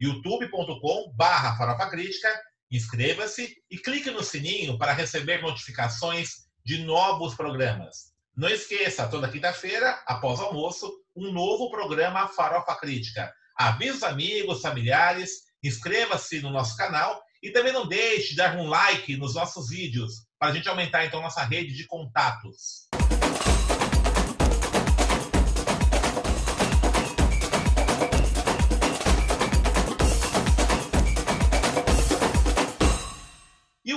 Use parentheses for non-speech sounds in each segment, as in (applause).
youtube.com barra inscreva-se e clique no sininho para receber notificações de novos programas. Não esqueça, toda quinta-feira, após almoço, um novo programa Farofa Crítica. Avise os amigos, familiares, inscreva-se no nosso canal e também não deixe de dar um like nos nossos vídeos para a gente aumentar então nossa rede de contatos.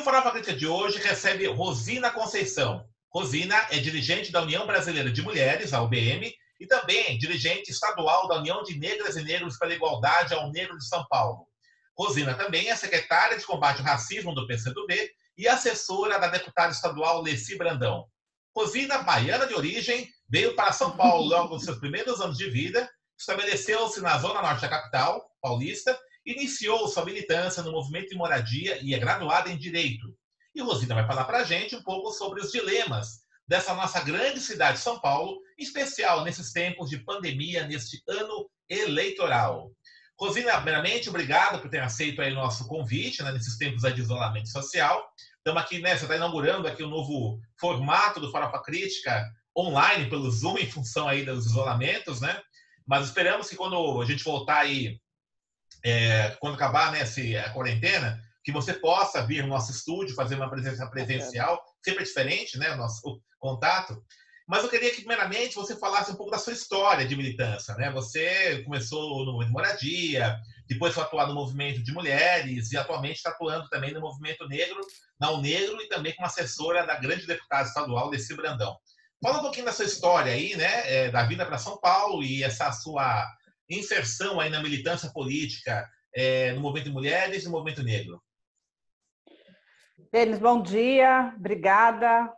Farofa Crítica de hoje recebe Rosina Conceição. Rosina é dirigente da União Brasileira de Mulheres, a UBM, e também dirigente estadual da União de Negras e Negros pela Igualdade ao Negro de São Paulo. Rosina também é secretária de combate ao racismo do PCdoB e assessora da deputada estadual Leci Brandão. Rosina, baiana de origem, veio para São Paulo logo nos seus primeiros anos de vida, estabeleceu-se na zona norte da capital, paulista, iniciou sua militância no movimento de moradia e é graduada em Direito. E Rosina vai falar para a gente um pouco sobre os dilemas dessa nossa grande cidade de São Paulo, em especial nesses tempos de pandemia, neste ano eleitoral. Rosina, primeiramente, obrigado por ter aceito aí o nosso convite, né, nesses tempos de isolamento social. Estamos aqui, né, você está inaugurando aqui o um novo formato do Farofa Crítica online, pelo Zoom, em função aí dos isolamentos, né? Mas esperamos que quando a gente voltar aí é, quando acabar né, se, a quarentena, que você possa vir no nosso estúdio fazer uma presença presencial, sempre é diferente, né, o nosso contato. Mas eu queria que, primeiramente, você falasse um pouco da sua história de militância. Né? Você começou no de moradia, depois foi atuar no movimento de mulheres e atualmente está atuando também no movimento negro, na Negro e também como assessora da grande deputada estadual, Desi Brandão. Fala um pouquinho da sua história aí, né, é, da vida para São Paulo e essa sua inserção aí na militância política é, no movimento de mulheres e no movimento negro? Denis, bom dia, obrigada.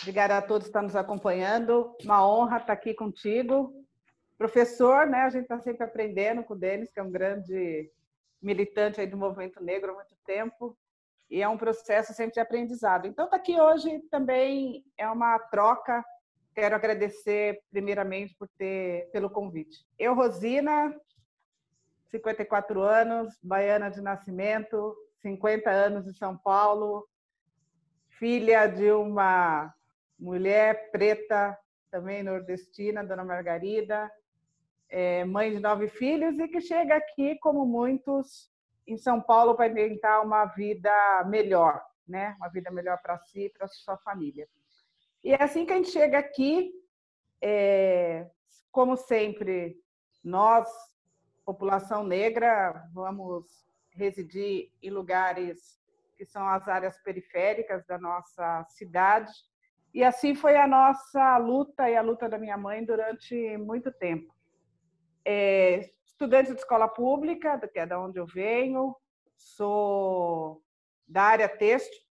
Obrigada a todos que estão nos acompanhando. Uma honra estar aqui contigo. Professor, né? A gente está sempre aprendendo com o Denis, que é um grande militante aí do movimento negro há muito tempo. E é um processo sempre de aprendizado. Então, estar tá aqui hoje também é uma troca Quero agradecer primeiramente por ter pelo convite. Eu, Rosina, 54 anos, baiana de nascimento, 50 anos de São Paulo, filha de uma mulher preta, também nordestina, Dona Margarida, é, mãe de nove filhos e que chega aqui, como muitos, em São Paulo para tentar uma vida melhor, né? Uma vida melhor para si e para sua família. E é assim que a gente chega aqui, é, como sempre, nós, população negra, vamos residir em lugares que são as áreas periféricas da nossa cidade. E assim foi a nossa luta e a luta da minha mãe durante muito tempo. É, estudante de escola pública, que é da onde eu venho, sou da área têxtil,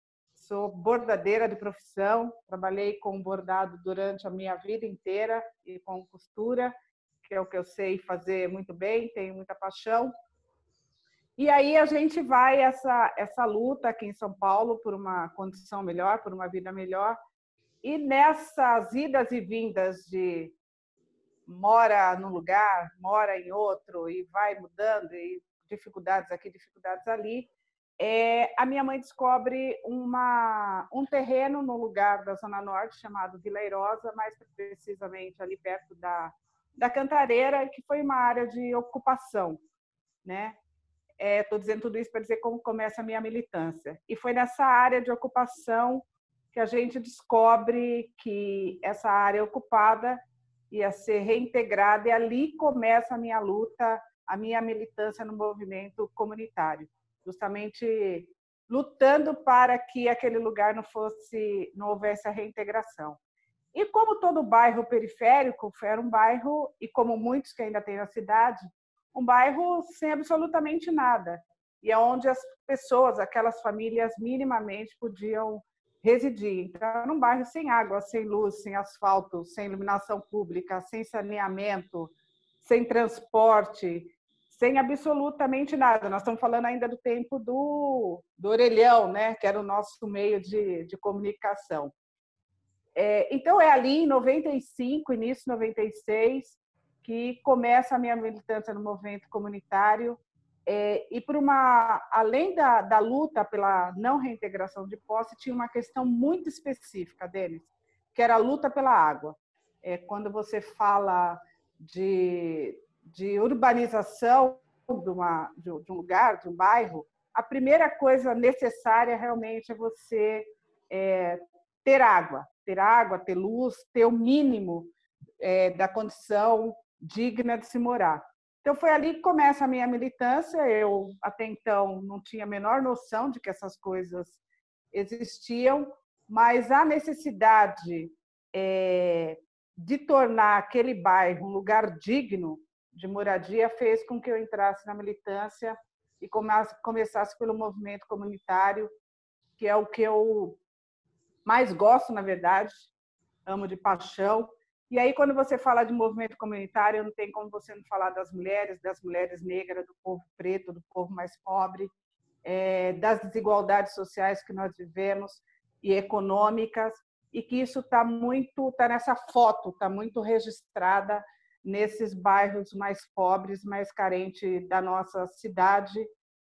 sou bordadeira de profissão, trabalhei com bordado durante a minha vida inteira e com costura, que é o que eu sei fazer muito bem, tenho muita paixão. E aí a gente vai essa essa luta aqui em São Paulo por uma condição melhor, por uma vida melhor. E nessas idas e vindas de mora num lugar, mora em outro e vai mudando e dificuldades aqui, dificuldades ali, é, a minha mãe descobre uma, um terreno no lugar da Zona Norte chamado Vila Irosa, mais precisamente ali perto da, da Cantareira, que foi uma área de ocupação. Né? Estou é, dizendo tudo isso para dizer como começa a minha militância. E foi nessa área de ocupação que a gente descobre que essa área ocupada ia ser reintegrada e ali começa a minha luta, a minha militância no movimento comunitário justamente lutando para que aquele lugar não fosse, não houvesse a reintegração. E como todo bairro periférico, era um bairro, e como muitos que ainda tem na cidade, um bairro sem absolutamente nada. e é onde as pessoas, aquelas famílias minimamente podiam residir. Então, era um bairro sem água, sem luz, sem asfalto, sem iluminação pública, sem saneamento, sem transporte, sem absolutamente nada. Nós estamos falando ainda do tempo do, do orelhão, né? que era o nosso meio de, de comunicação. É, então, é ali em 95, início de 96, que começa a minha militância no movimento comunitário. É, e por uma, além da, da luta pela não reintegração de posse, tinha uma questão muito específica, Denis, que era a luta pela água. É, quando você fala de, de urbanização de, uma, de um lugar, de um bairro, a primeira coisa necessária realmente é você é, ter água, ter água, ter luz, ter o mínimo é, da condição digna de se morar. Então foi ali que começa a minha militância. Eu até então não tinha a menor noção de que essas coisas existiam, mas a necessidade é, de tornar aquele bairro um lugar digno de moradia fez com que eu entrasse na militância e começasse pelo movimento comunitário, que é o que eu mais gosto, na verdade, amo de paixão. E aí, quando você fala de movimento comunitário, não tem como você não falar das mulheres, das mulheres negras, do povo preto, do povo mais pobre, é, das desigualdades sociais que nós vivemos e econômicas, e que isso está muito, está nessa foto, está muito registrada nesses bairros mais pobres, mais carentes da nossa cidade,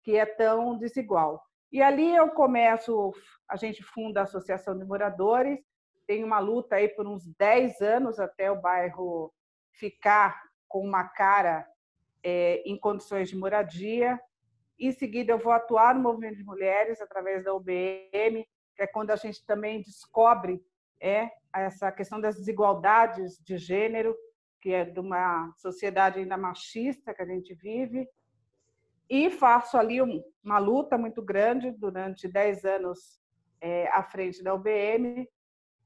que é tão desigual. E ali eu começo, a gente funda a Associação de Moradores, tem uma luta aí por uns 10 anos até o bairro ficar com uma cara é, em condições de moradia. Em seguida, eu vou atuar no movimento de mulheres através da UBM, que é quando a gente também descobre é, essa questão das desigualdades de gênero, que é de uma sociedade ainda machista que a gente vive. E faço ali uma luta muito grande durante 10 anos é, à frente da UBM.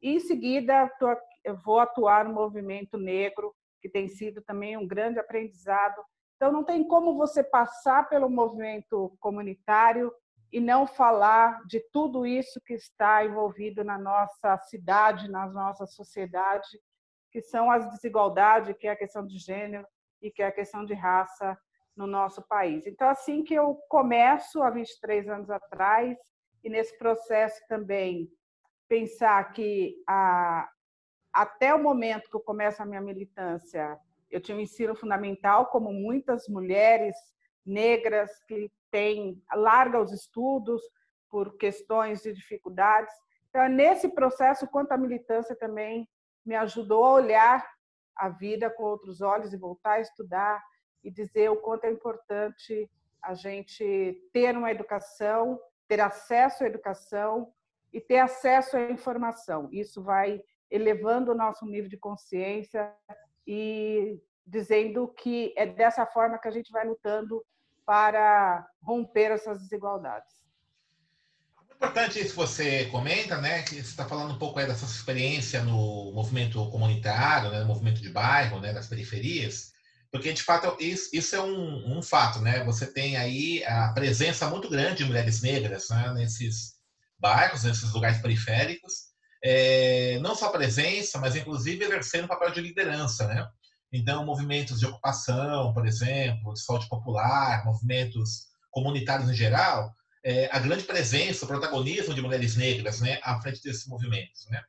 E, em seguida, eu vou atuar no movimento negro, que tem sido também um grande aprendizado. Então, não tem como você passar pelo movimento comunitário e não falar de tudo isso que está envolvido na nossa cidade, na nossa sociedade, que são as desigualdades, que é a questão de gênero e que é a questão de raça no nosso país. Então, assim que eu começo, há 23 anos atrás, e nesse processo também pensar que a, até o momento que eu começo a minha militância, eu tinha um ensino fundamental, como muitas mulheres negras que têm, larga os estudos por questões de dificuldades. Então, é nesse processo, quanto a militância também me ajudou a olhar a vida com outros olhos e voltar a estudar e dizer o quanto é importante a gente ter uma educação, ter acesso à educação e ter acesso à informação. Isso vai elevando o nosso nível de consciência e dizendo que é dessa forma que a gente vai lutando para romper essas desigualdades. Importante isso que você comenta, né? Que você está falando um pouco aí dessa experiência no movimento comunitário, né? no movimento de bairro, né? das periferias. Porque, de fato, isso, é um, um, fato, né? Você tem aí a presença muito grande de mulheres negras né? nesses bairros, nesses lugares periféricos. É, não só presença, mas inclusive exercendo um papel de liderança, né? Então, movimentos de ocupação, por exemplo, de saúde popular, movimentos comunitários em geral, é, a grande presença, o protagonismo de mulheres negras né, à frente desses movimentos. Né?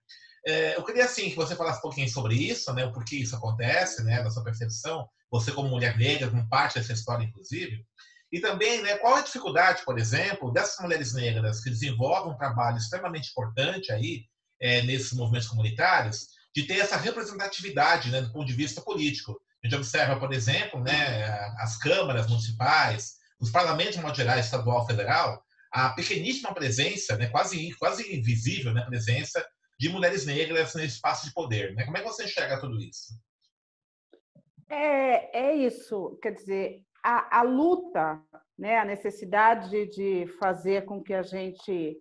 É, eu queria, assim, que você falasse um pouquinho sobre isso, né, o porquê isso acontece, né, da sua percepção, você como mulher negra, como parte dessa história, inclusive, e também, né, qual a dificuldade, por exemplo, dessas mulheres negras que desenvolvem um trabalho extremamente importante aí é, nesses movimentos comunitários, de ter essa representatividade, né, do ponto de vista político. A gente observa, por exemplo, né, as câmaras municipais, os parlamentos, de estadual, federal, a pequeníssima presença, né, quase quase invisível, né, presença de mulheres negras nesse espaço de poder. Né? Como é que você enxerga tudo isso? É, é isso, quer dizer, a, a luta, né, a necessidade de fazer com que a gente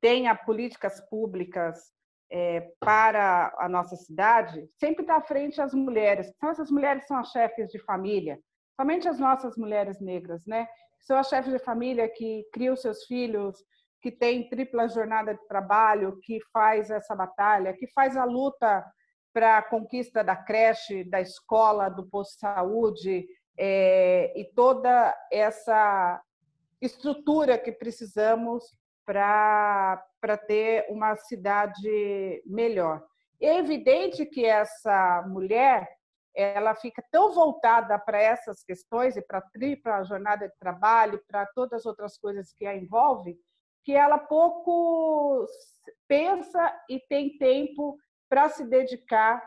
tenha políticas públicas é, para a nossa cidade, sempre está à frente as mulheres. Então, essas mulheres são as chefes de família, somente as nossas mulheres negras, né? são as chefes de família que criam seus filhos, que tem tripla jornada de trabalho, que faz essa batalha, que faz a luta para a conquista da creche, da escola, do posto de saúde é, e toda essa estrutura que precisamos para ter uma cidade melhor. É evidente que essa mulher ela fica tão voltada para essas questões e para a jornada de trabalho, para todas as outras coisas que a envolvem, que ela pouco pensa e tem tempo para se dedicar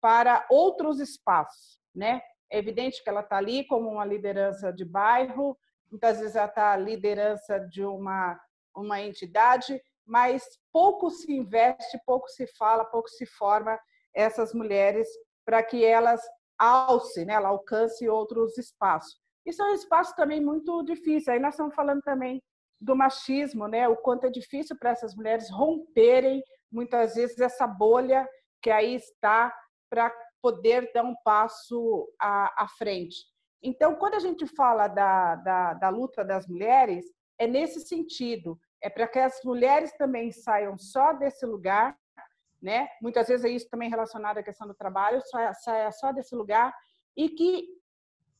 para outros espaços, né? É evidente que ela está ali como uma liderança de bairro, muitas vezes ela está liderança de uma uma entidade, mas pouco se investe, pouco se fala, pouco se forma essas mulheres para que elas alce, né, ela alcance outros espaços. Isso é um espaço também muito difícil. Aí nós estamos falando também do machismo, né? O quanto é difícil para essas mulheres romperem muitas vezes essa bolha que aí está para poder dar um passo à, à, frente. Então, quando a gente fala da, da, da luta das mulheres, é nesse sentido, é para que as mulheres também saiam só desse lugar né? Muitas vezes é isso também relacionado à questão do trabalho, saia, saia só desse lugar e que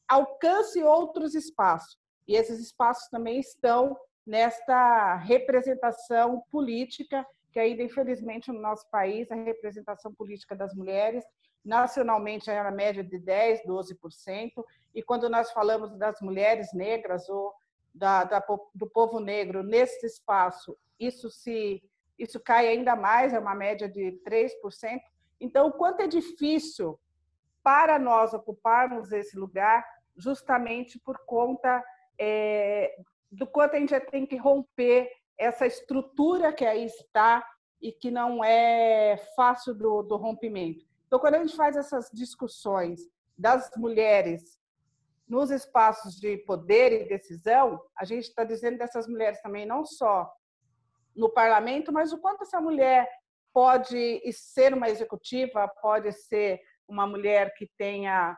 alcance outros espaços. E esses espaços também estão nesta representação política, que ainda, infelizmente, no nosso país, a representação política das mulheres, nacionalmente, é a média de 10%, 12%, e quando nós falamos das mulheres negras ou da, da, do povo negro nesse espaço, isso se isso cai ainda mais, é uma média de 3%. Então, o quanto é difícil para nós ocuparmos esse lugar, justamente por conta é, do quanto a gente tem que romper essa estrutura que aí está e que não é fácil do, do rompimento. Então, quando a gente faz essas discussões das mulheres nos espaços de poder e decisão, a gente está dizendo dessas mulheres também não só no parlamento, mas o quanto essa mulher pode ser uma executiva, pode ser uma mulher que tenha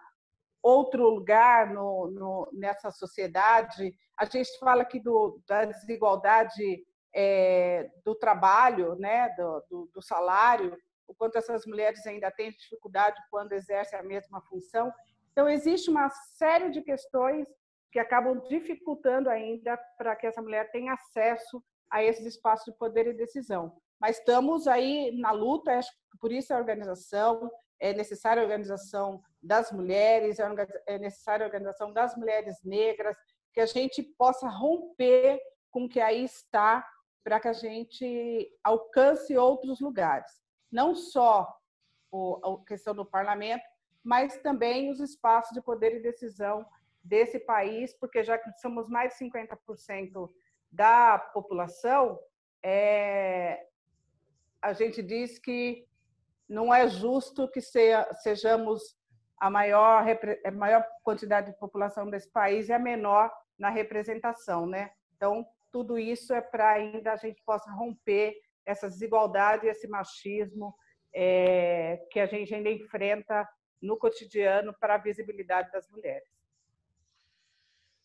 outro lugar no, no, nessa sociedade. A gente fala aqui do, da desigualdade é, do trabalho, né, do, do, do, salário, o quanto essas mulheres ainda têm dificuldade quando exercem a mesma função. Então, existe uma série de questões que acabam dificultando ainda para que essa mulher tenha acesso a esses espaços de poder e decisão. Mas estamos aí na luta, acho que por isso a organização, é necessária a organização das mulheres, é necessária a organização das mulheres negras, que a gente possa romper com o que aí está, para que a gente alcance outros lugares. Não só a questão do parlamento, mas também os espaços de poder e decisão desse país, porque já que somos mais de 50% da população, é, a gente diz que não é justo que sejamos a maior, a maior quantidade de população desse país e a menor na representação, né? Então, tudo isso é para ainda a gente possa romper essa desigualdade, esse machismo é, que a gente ainda enfrenta no cotidiano para a visibilidade das mulheres.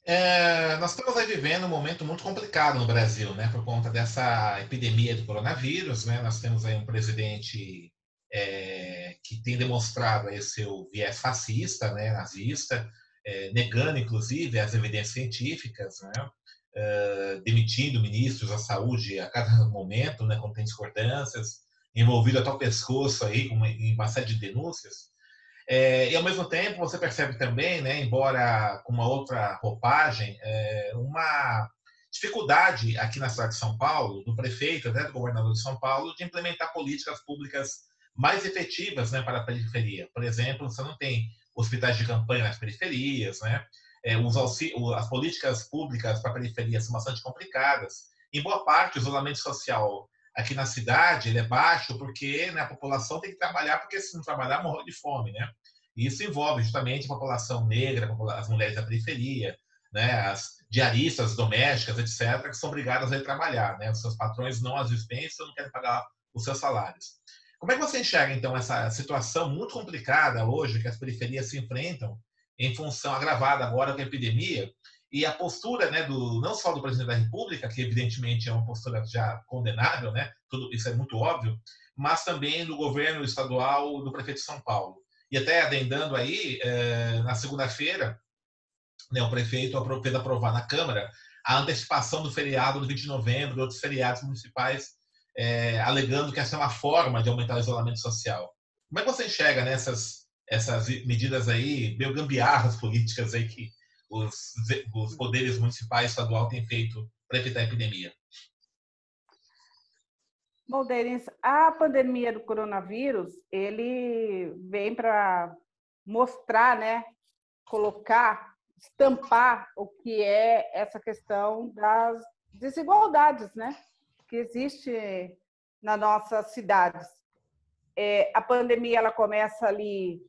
É, nós estamos aí vivendo um momento muito complicado no Brasil, né, por conta dessa epidemia do coronavírus, né, nós temos aí um presidente é, que tem demonstrado aí seu viés fascista, né, nazista, é, negando inclusive as evidências científicas, né, é, demitindo ministros da saúde a cada momento, né, quando tem discordâncias, envolvido até o pescoço aí com uma, em uma série de denúncias. É, e ao mesmo tempo você percebe também, né, embora com uma outra roupagem, é, uma dificuldade aqui na cidade de São Paulo, do prefeito, até do governador de São Paulo, de implementar políticas públicas mais efetivas né, para a periferia. Por exemplo, você não tem hospitais de campanha nas periferias, né? É, os as políticas públicas para a periferia são bastante complicadas. Em boa parte, o isolamento social aqui na cidade é baixo porque né, a população tem que trabalhar, porque se não trabalhar, morre de fome, né? E isso envolve justamente a população negra, as mulheres da periferia, né, as diaristas domésticas, etc., que são obrigadas a ir trabalhar, né? Os seus patrões não as dispensam, não querem pagar os seus salários. Como é que você enxerga, então, essa situação muito complicada hoje que as periferias se enfrentam em função agravada agora com a epidemia E a postura, né, do, não só do presidente da República, que evidentemente é uma postura já condenável, né, tudo isso é muito óbvio, mas também do governo estadual do prefeito de São Paulo. E até adendando aí, é, na segunda-feira, né, o prefeito fez aprovar na Câmara a antecipação do feriado do 20 de novembro e outros feriados municipais, é, alegando que essa é uma forma de aumentar o isolamento social. Como é que você enxerga nessas essas medidas aí, meio gambiarras políticas aí que os, os poderes municipais e estadual têm feito para evitar a epidemia? Bom, a pandemia do coronavírus, ele vem para mostrar, né, colocar, estampar o que é essa questão das desigualdades, né, que existe nas nossas cidades. É, a pandemia ela começa ali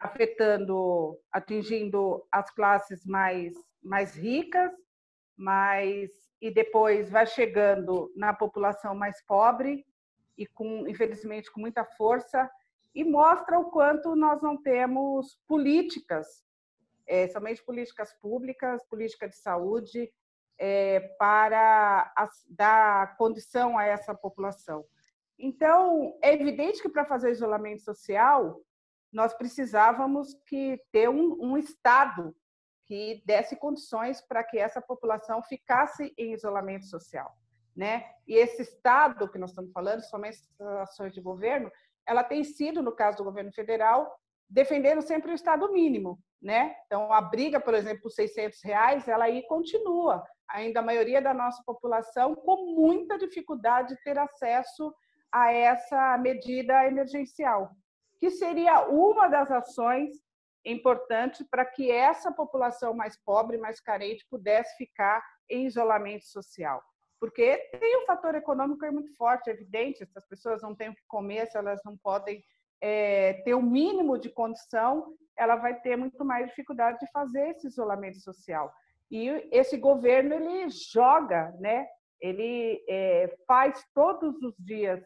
afetando, atingindo as classes mais, mais ricas, mais, e depois vai chegando na população mais pobre e com, infelizmente, com muita força e mostra o quanto nós não temos políticas, é, somente políticas públicas, política de saúde, é, para dar condição a essa população. Então, é evidente que para fazer isolamento social, nós precisávamos que ter um, um Estado que desse condições para que essa população ficasse em isolamento social, né? E esse Estado que nós estamos falando, somente as ações de governo, ela tem sido, no caso do governo federal, defendendo sempre o Estado mínimo, né? Então, a briga, por exemplo, por 600 reais, ela aí continua. Ainda a maioria da nossa população com muita dificuldade de ter acesso a essa medida emergencial que seria uma das ações importantes para que essa população mais pobre, mais carente, pudesse ficar em isolamento social. Porque tem um fator econômico muito forte, evidente, se as pessoas não têm o que comer, se elas não podem é, ter o um mínimo de condição, ela vai ter muito mais dificuldade de fazer esse isolamento social. E esse governo, ele joga, né? ele é, faz todos os dias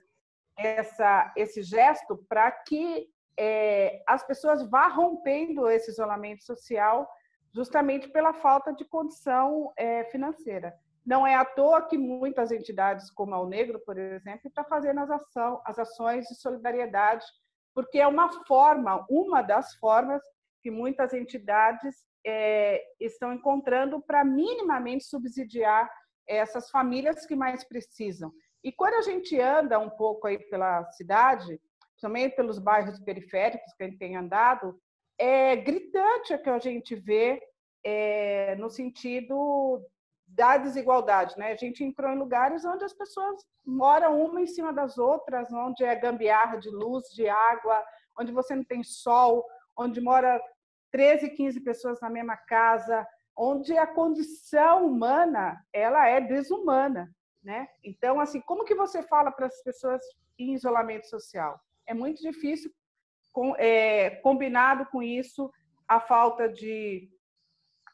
essa, esse gesto para que é, as pessoas vá rompendo esse isolamento social justamente pela falta de condição é, financeira. Não é à toa que muitas entidades, como a O Negro, por exemplo, está fazendo as, ação, as ações de solidariedade, porque é uma forma, uma das formas que muitas entidades é, estão encontrando para minimamente subsidiar essas famílias que mais precisam. E quando a gente anda um pouco aí pela cidade, também pelos bairros periféricos que a gente tem andado, é gritante o que a gente vê é, no sentido da desigualdade. Né? A gente entrou em lugares onde as pessoas moram uma em cima das outras, onde é gambiarra de luz, de água, onde você não tem sol, onde mora 13, 15 pessoas na mesma casa, onde a condição humana ela é desumana né? Então, assim, como que você fala para as pessoas em isolamento social? É muito difícil, com, é, combinado com isso, a falta de,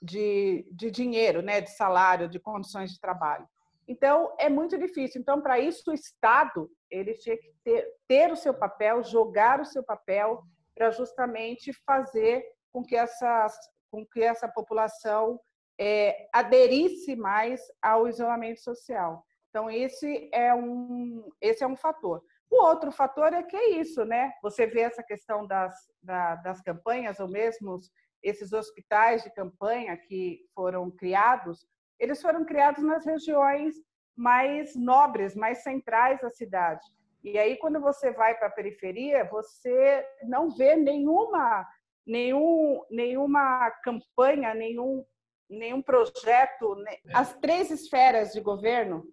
de, de dinheiro, né? De salário, de condições de trabalho. Então, é muito difícil. Então, para isso, o Estado ele tinha que ter, ter o seu papel, jogar o seu papel para justamente fazer com que, essas, com que essa população é, aderisse mais ao isolamento social. Então, esse é um, esse é um fator. O outro fator é que é isso, né? Você vê essa questão das, da, das campanhas, ou mesmo esses hospitais de campanha que foram criados, eles foram criados nas regiões mais nobres, mais centrais da cidade. E aí, quando você vai para a periferia, você não vê nenhuma, nenhum, nenhuma campanha, nenhum, nenhum projeto. Né? As três esferas de governo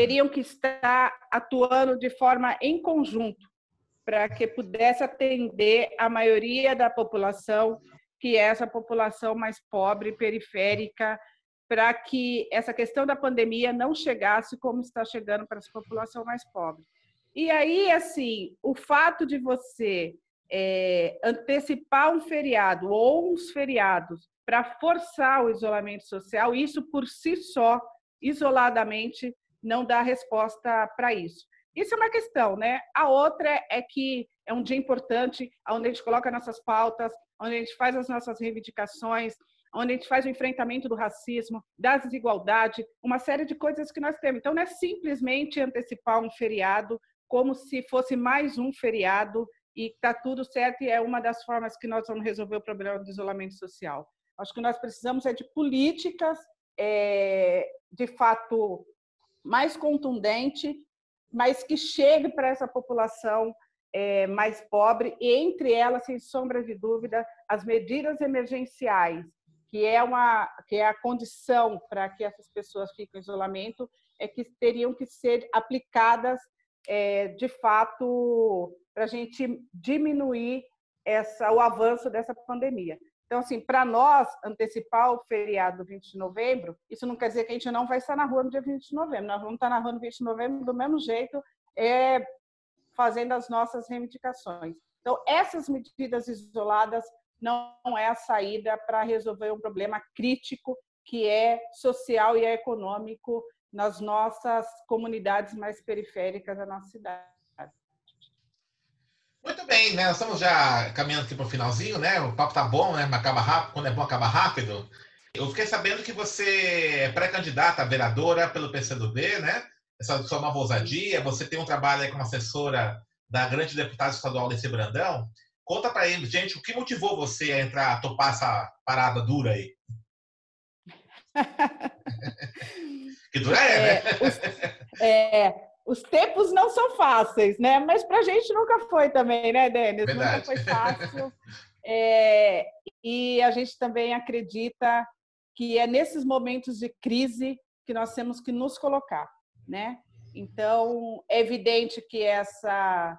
teriam que estar atuando de forma em conjunto para que pudesse atender a maioria da população, que é essa população mais pobre, periférica, para que essa questão da pandemia não chegasse como está chegando para essa população mais pobre. E aí, assim, o fato de você é, antecipar um feriado ou uns feriados para forçar o isolamento social, isso por si só, isoladamente, não dá resposta para isso. Isso é uma questão, né? A outra é que é um dia importante, onde a gente coloca nossas pautas, onde a gente faz as nossas reivindicações, onde a gente faz o enfrentamento do racismo, da desigualdade, uma série de coisas que nós temos. Então, não é simplesmente antecipar um feriado como se fosse mais um feriado e está tudo certo e é uma das formas que nós vamos resolver o problema do isolamento social. Acho que nós precisamos é de políticas, é, de fato, mais contundente, mas que chegue para essa população é, mais pobre, e entre elas, sem sombra de dúvida, as medidas emergenciais, que é, uma, que é a condição para que essas pessoas fiquem em isolamento, é que teriam que ser aplicadas é, de fato para a gente diminuir essa, o avanço dessa pandemia. Então, assim, para nós, antecipar o feriado do 20 de novembro, isso não quer dizer que a gente não vai estar na rua no dia 20 de novembro. Nós vamos estar na rua no 20 de novembro do mesmo jeito, é, fazendo as nossas reivindicações. Então, essas medidas isoladas não é a saída para resolver um problema crítico que é social e é econômico nas nossas comunidades mais periféricas da nossa cidade. Muito bem, né? Nós estamos já caminhando aqui para o finalzinho, né? O papo tá bom, né? Mas acaba rápido, quando é bom acaba rápido. Eu fiquei sabendo que você é pré-candidata a vereadora pelo PCdoB, né? Essa sua nova ousadia, você tem um trabalho aí como assessora da grande deputada estadual desse Brandão. Conta para ele, gente, o que motivou você a entrar, a topar essa parada dura aí? (laughs) que dura é, né? É, os, é, os tempos não são fáceis, né? Mas para a gente nunca foi também, né, Denis? Verdade. Nunca foi fácil. (laughs) É, e a gente também acredita que é nesses momentos de crise que nós temos que nos colocar, né? Então, é evidente que essa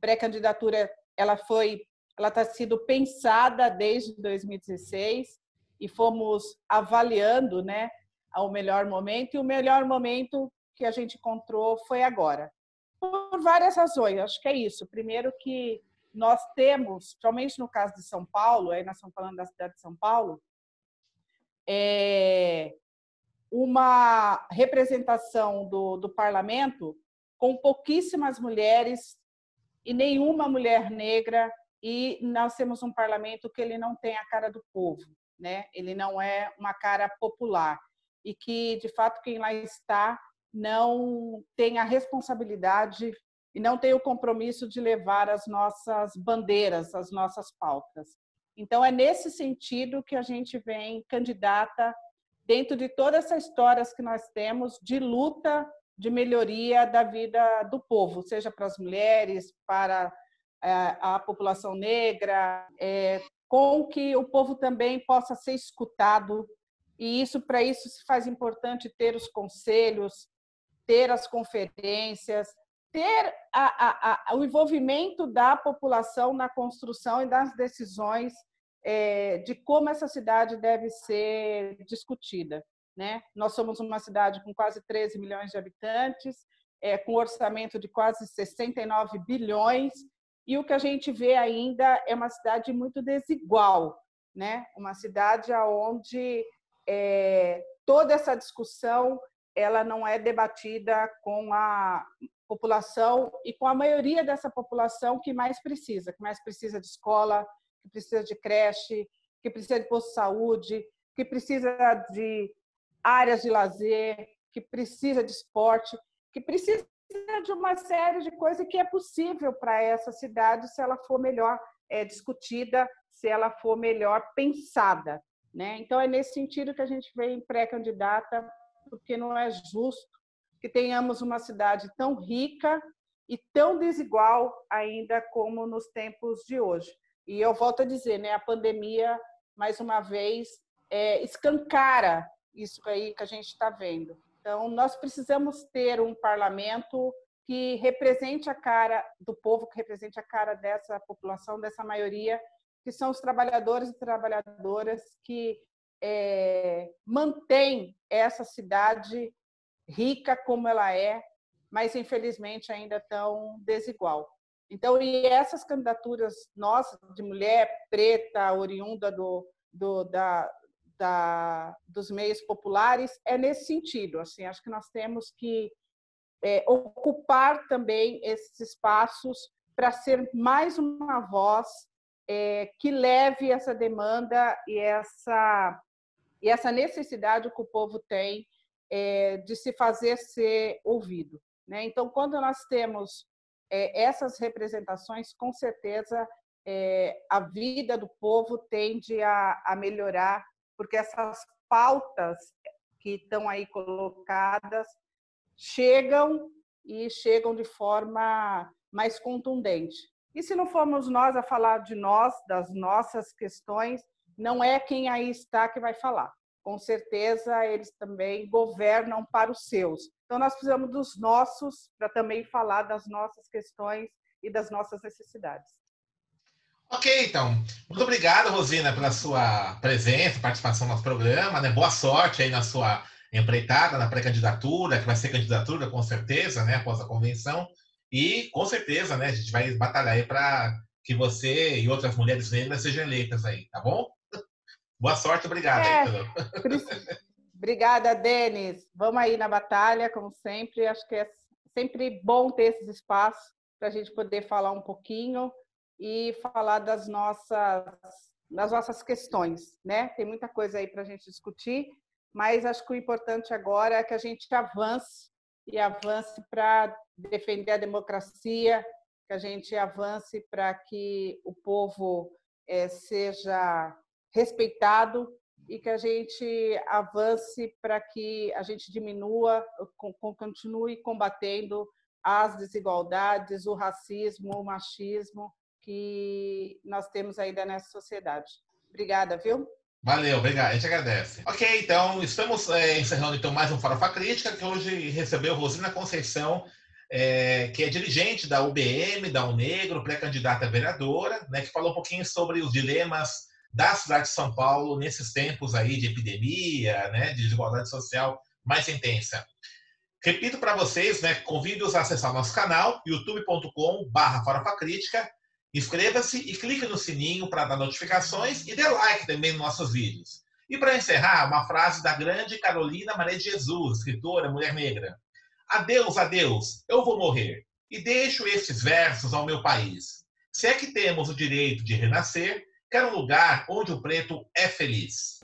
pré-candidatura ela foi, ela está sendo pensada desde 2016 e fomos avaliando, né, ao melhor momento e o melhor momento que a gente encontrou foi agora. Por várias razões, acho que é isso. Primeiro que nós temos, somente no caso de São Paulo, aí nós estamos falando da cidade de São Paulo, é uma representação do, do parlamento com pouquíssimas mulheres e nenhuma mulher negra e nós temos um parlamento que ele não tem a cara do povo, né? Ele não é uma cara popular e que de fato quem lá está não tem a responsabilidade e não tem o compromisso de levar as nossas bandeiras, as nossas pautas. Então, é nesse sentido que a gente vem candidata, dentro de todas essas histórias que nós temos, de luta, de melhoria da vida do povo, seja para as mulheres, para é, a população negra, é, com que o povo também possa ser escutado. E isso, para isso, se faz importante ter os conselhos, ter as conferências, ter a, a, a, o envolvimento da população na construção e das decisões é, de como essa cidade deve ser discutida. Né? Nós somos uma cidade com quase 13 milhões de habitantes, é, com orçamento de quase 69 bilhões, e o que a gente vê ainda é uma cidade muito desigual, né? uma cidade onde é, toda essa discussão ela não é debatida com a população e com a maioria dessa população que mais precisa, que mais precisa de escola, que precisa de creche, que precisa de posto de saúde, que precisa de áreas de lazer, que precisa de esporte, que precisa de uma série de coisas que é possível para essa cidade se ela for melhor é, discutida, se ela for melhor pensada. Né? Então, é nesse sentido que a gente vem pré-candidata porque não é justo que tenhamos uma cidade tão rica e tão desigual ainda como nos tempos de hoje. E eu volto a dizer, né, a pandemia, mais uma vez, é, escancara isso aí que a gente está vendo. Então, nós precisamos ter um parlamento que represente a cara do povo, que represente a cara dessa população, dessa maioria, que são os trabalhadores e trabalhadoras que é, mantém essa cidade rica como ela é, mas infelizmente ainda tão desigual. Então, e essas candidaturas nossas de mulher preta, oriunda do, do, da, da, dos meios populares, é nesse sentido. Assim, acho que nós temos que é, ocupar também esses espaços para ser mais uma voz é, que leve essa demanda e essa e essa necessidade que o povo tem é, de se fazer ser ouvido. Né? Então, quando nós temos é, essas representações, com certeza é, a vida do povo tende a, a melhorar, porque essas pautas que estão aí colocadas chegam e chegam de forma mais contundente. E se não formos nós a falar de nós, das nossas questões, não é quem aí está que vai falar. Com certeza eles também governam para os seus. Então nós precisamos dos nossos para também falar das nossas questões e das nossas necessidades. Ok, então. Muito obrigado, Rosina, pela sua presença, participação no nosso programa. Né? Boa sorte aí na sua empreitada, na pré-candidatura, que vai ser candidatura com certeza, né, após a convenção. E com certeza, né, a gente vai batalhar aí para que você e outras mulheres negras sejam eleitas aí, tá bom? Boa sorte, obrigado. É, aí, (laughs) Obrigada, Denis. Vamos aí na batalha, como sempre. Acho que é sempre bom ter esses espaços para a gente poder falar um pouquinho e falar das nossas, das nossas questões, né? Tem muita coisa aí para a gente discutir, mas acho que o importante agora é que a gente avance e avance para defender a democracia, que a gente avance para que o povo é, seja respeitado e que a gente avance para que a gente diminua, continue combatendo as desigualdades, o racismo, o machismo que nós temos ainda nessa sociedade. Obrigada, viu? Valeu, obrigado, a gente agradece. Ok, então estamos é, encerrando então mais um Farofa Crítica, que hoje recebeu Rosina Conceição, é, que é dirigente da UBM, da Unegro, pré-candidata vereadora, né, que falou um pouquinho sobre os dilemas da cidade de São Paulo nesses tempos aí de epidemia, né, de desigualdade social mais intensa. Repito para vocês, né, convido-os a acessar nosso canal, youtube.com.br Crítica, Inscreva-se e clique no sininho para dar notificações e dê like também nos nossos vídeos. E para encerrar, uma frase da grande Carolina Maria de Jesus, escritora, mulher negra. Adeus, adeus, eu vou morrer. E deixo estes versos ao meu país. Se é que temos o direito de renascer, quero um lugar onde o preto é feliz.